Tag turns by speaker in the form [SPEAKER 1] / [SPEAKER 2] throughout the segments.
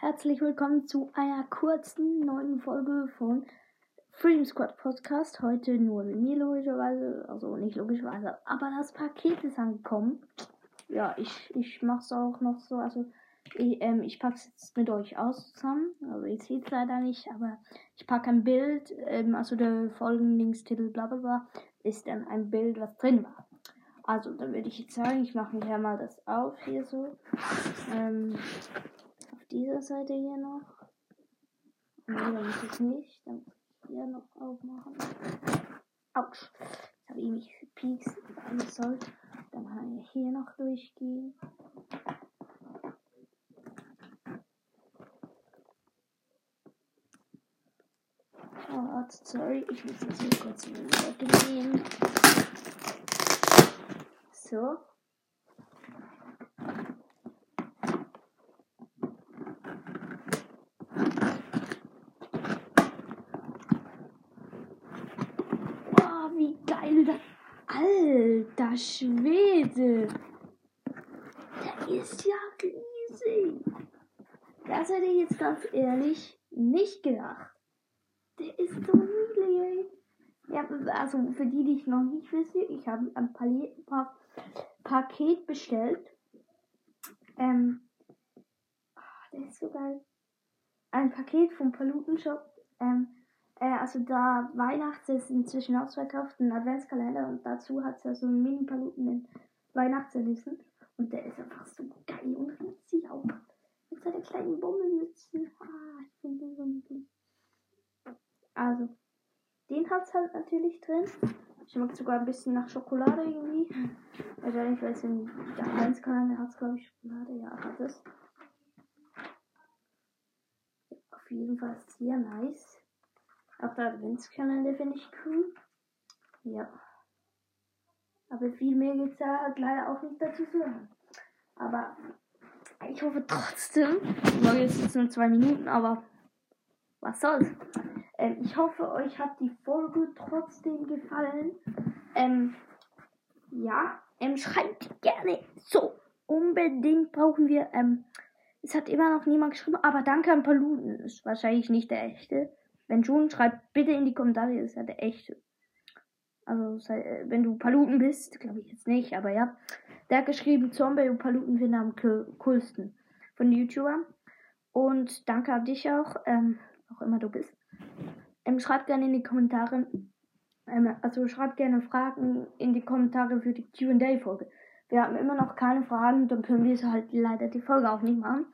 [SPEAKER 1] herzlich willkommen zu einer kurzen neuen Folge von Freedom Squad Podcast. Heute nur mit mir logischerweise, also nicht logischerweise, aber das Paket ist angekommen. Ja, ich, ich mache es auch noch so, also ich, ähm, ich packe es jetzt mit euch aus zusammen. Also ihr seht es leider nicht, aber ich packe ein Bild, ähm, also der Folgenlinkstitel bla bla bla, ist dann ein Bild, was drin war. Also, dann würde ich jetzt sagen, ich mache mir mal das auf hier so. Ähm, dieser Seite hier noch. Dann muss ich nicht. Dann muss ich hier noch aufmachen. Autsch. Jetzt habe ich mich gepiekst. Soll. Dann kann ich hier noch durchgehen. Oh, sorry, ich muss jetzt hier kurz weggehen. So. Geil. Alter Schwede. Der ist ja riesig. Das hätte ich jetzt ganz ehrlich nicht gedacht. Der ist so niedlich. Ja, also für die, die ich noch nicht wisse, ich habe ein pa Paket bestellt. Ähm, oh, der ist so geil. Ein Paket vom Palutenshop. Ähm, äh, also da Weihnachts ist inzwischen ausverkauft, ein Adventskalender und dazu hat es ja so einen Mini-Paluten in Weihnachtserlebnissen. Und der ist einfach so geil und riesig auch. Mit seiner kleinen Bummelmütze. Ah, ich finde den so niedlich. Also, den hat es halt natürlich drin. Schmeckt sogar ein bisschen nach Schokolade irgendwie. Wahrscheinlich, weil es in der Adventskalender hat es, glaube ich, Schokolade. Ja, hat es. Auf jeden Fall sehr nice. Auch der Adventskalender finde ich cool. Ja. Aber viel mehr gibt es da halt leider auch nicht dazu zu hören. Aber ich hoffe trotzdem, weil jetzt sind nur zwei Minuten, aber was soll's. Ähm, ich hoffe, euch hat die Folge trotzdem gefallen. Ähm, ja, ähm, schreibt gerne. So, unbedingt brauchen wir, ähm, es hat immer noch niemand geschrieben, aber danke an Paluten. Ist wahrscheinlich nicht der echte. Wenn schon, schreibt bitte in die Kommentare, ist ja der echte. Also, wenn du Paluten bist, glaube ich jetzt nicht, aber ja. Der hat geschrieben, Zombie und Paluten finden am coolsten von YouTubern. Und danke an dich auch, ähm, auch immer du bist. Ähm, schreibt gerne in die Kommentare, ähm, also schreibt gerne Fragen in die Kommentare für die QA-Folge. Wir haben immer noch keine Fragen, dann können wir halt leider die Folge auch nicht machen.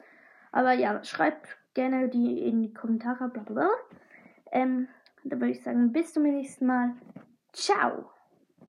[SPEAKER 1] Aber ja, schreibt gerne die in die Kommentare, bla bla. Ähm, da würde ich sagen, bis zum nächsten Mal. Ciao!